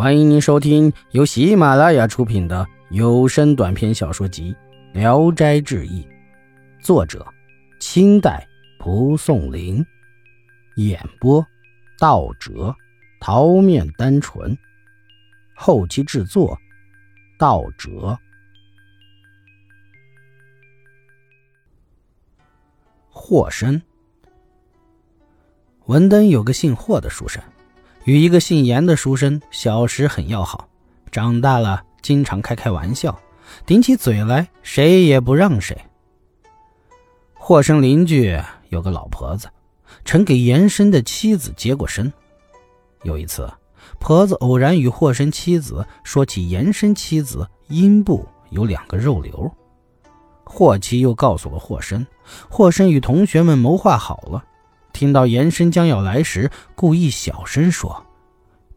欢迎您收听由喜马拉雅出品的有声短篇小说集《聊斋志异》，作者：清代蒲松龄，演播：道哲、桃面单纯，后期制作：道哲。霍生，文登有个姓霍的书生。与一个姓严的书生小时很要好，长大了经常开开玩笑，顶起嘴来谁也不让谁。霍生邻居有个老婆子，曾给严生的妻子接过身。有一次，婆子偶然与霍生妻子说起严生妻子阴部有两个肉瘤，霍妻又告诉了霍生，霍生与同学们谋划好了。听到严生将要来时，故意小声说：“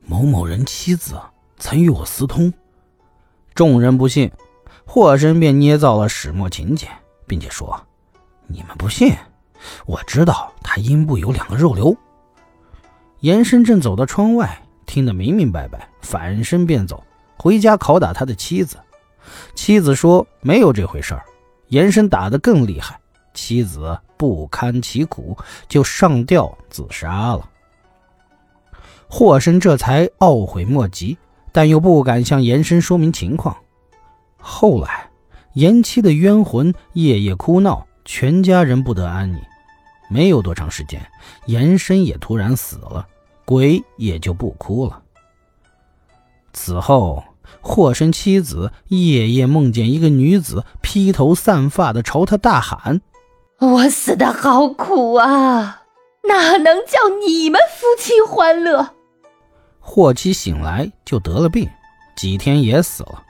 某某人妻子曾与我私通。”众人不信，霍生便捏造了始末情节，并且说：“你们不信，我知道他阴部有两个肉瘤。”严生正走到窗外，听得明明白白，反身便走，回家拷打他的妻子。妻子说：“没有这回事儿。”严生打得更厉害。妻子不堪其苦，就上吊自杀了。霍生这才懊悔莫及，但又不敢向严生说明情况。后来，严妻的冤魂夜夜哭闹，全家人不得安宁。没有多长时间，严生也突然死了，鬼也就不哭了。此后，霍生妻子夜夜梦见一个女子披头散发的朝他大喊。我死的好苦啊，哪能叫你们夫妻欢乐？霍妻醒来就得了病，几天也死了。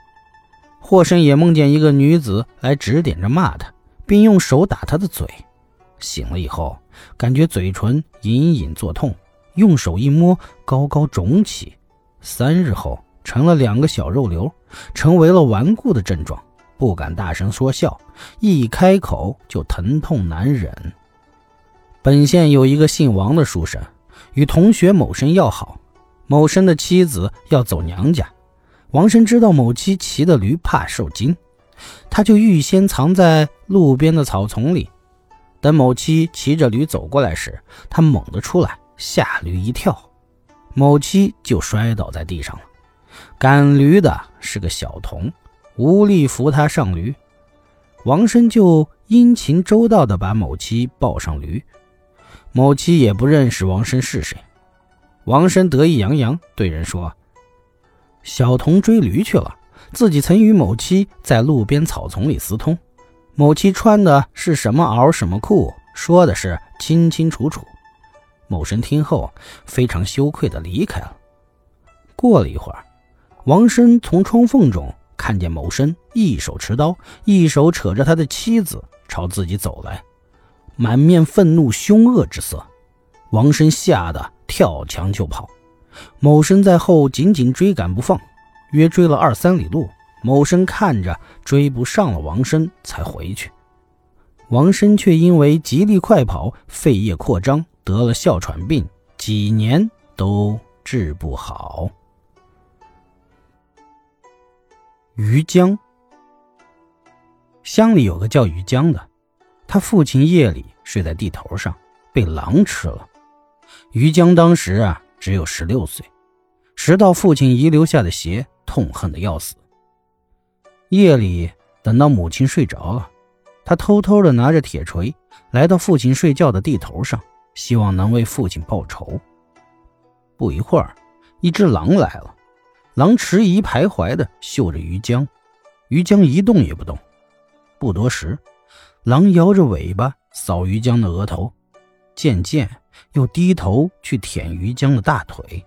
霍生也梦见一个女子来指点着骂他，并用手打他的嘴。醒了以后，感觉嘴唇隐隐作痛，用手一摸，高高肿起。三日后，成了两个小肉瘤，成为了顽固的症状。不敢大声说笑，一开口就疼痛难忍。本县有一个姓王的书生，与同学某生要好。某生的妻子要走娘家，王生知道某妻骑的驴怕受惊，他就预先藏在路边的草丛里。等某妻骑着驴走过来时，他猛地出来，吓驴一跳，某妻就摔倒在地上了。赶驴的是个小童。无力扶他上驴，王生就殷勤周到地把某妻抱上驴。某妻也不认识王生是谁。王生得意洋洋对人说：“小童追驴去了，自己曾与某妻在路边草丛里私通。某妻穿的是什么袄什么裤，说的是清清楚楚。”某生听后非常羞愧地离开了。过了一会儿，王生从窗缝中。看见某生一手持刀，一手扯着他的妻子朝自己走来，满面愤怒凶恶之色。王生吓得跳墙就跑，某生在后紧紧追赶不放，约追了二三里路。某生看着追不上了王生，才回去。王生却因为极力快跑，肺叶扩张，得了哮喘病，几年都治不好。于江乡里有个叫于江的，他父亲夜里睡在地头上，被狼吃了。于江当时啊只有十六岁，拾到父亲遗留下的鞋，痛恨的要死。夜里等到母亲睡着了，他偷偷的拿着铁锤来到父亲睡觉的地头上，希望能为父亲报仇。不一会儿，一只狼来了。狼迟疑徘徊的嗅着于江，于江一动也不动。不多时，狼摇着尾巴扫于江的额头，渐渐又低头去舔于江的大腿。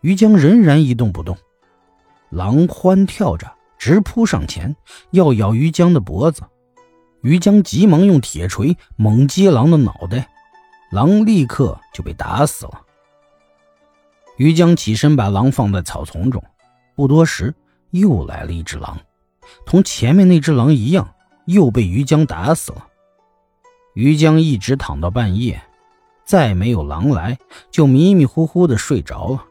于江仍然一动不动。狼欢跳着直扑上前，要咬于江的脖子。于江急忙用铁锤猛击狼的脑袋，狼立刻就被打死了。于江起身把狼放在草丛中。不多时，又来了一只狼，同前面那只狼一样，又被于江打死了。于江一直躺到半夜，再没有狼来，就迷迷糊糊的睡着了。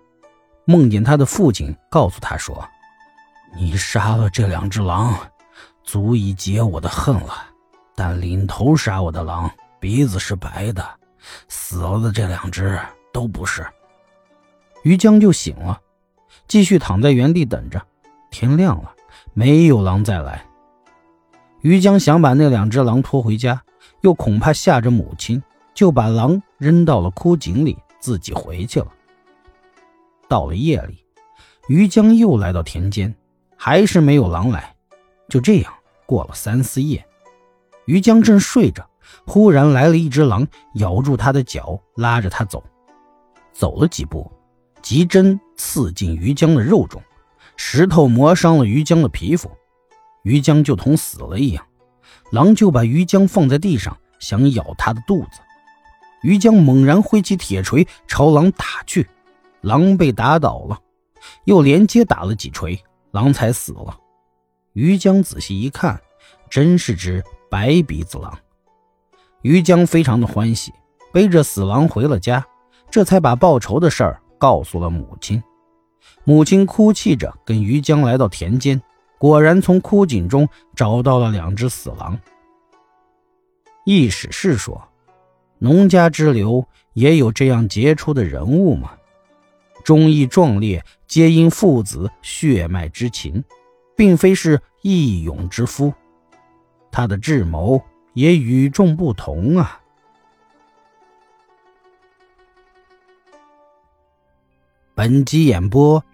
梦见他的父亲告诉他说：“你杀了这两只狼，足以解我的恨了。但领头杀我的狼鼻子是白的，死了的这两只都不是。”于江就醒了，继续躺在原地等着。天亮了，没有狼再来。于江想把那两只狼拖回家，又恐怕吓着母亲，就把狼扔到了枯井里，自己回去了。到了夜里，于江又来到田间，还是没有狼来。就这样过了三四夜，于江正睡着，忽然来了一只狼，咬住他的脚，拉着他走。走了几步，急针刺进于江的肉中，石头磨伤了于江的皮肤。于江就同死了一样，狼就把于江放在地上，想咬他的肚子。于江猛然挥起铁锤朝狼打去，狼被打倒了，又连接打了几锤，狼才死了。于江仔细一看，真是只白鼻子狼。于江非常的欢喜，背着死狼回了家，这才把报仇的事儿告诉了母亲。母亲哭泣着跟于江来到田间。果然从枯井中找到了两只死狼。易史是说，农家之流也有这样杰出的人物吗？忠义壮烈，皆因父子血脉之情，并非是义勇之夫。他的智谋也与众不同啊。本集演播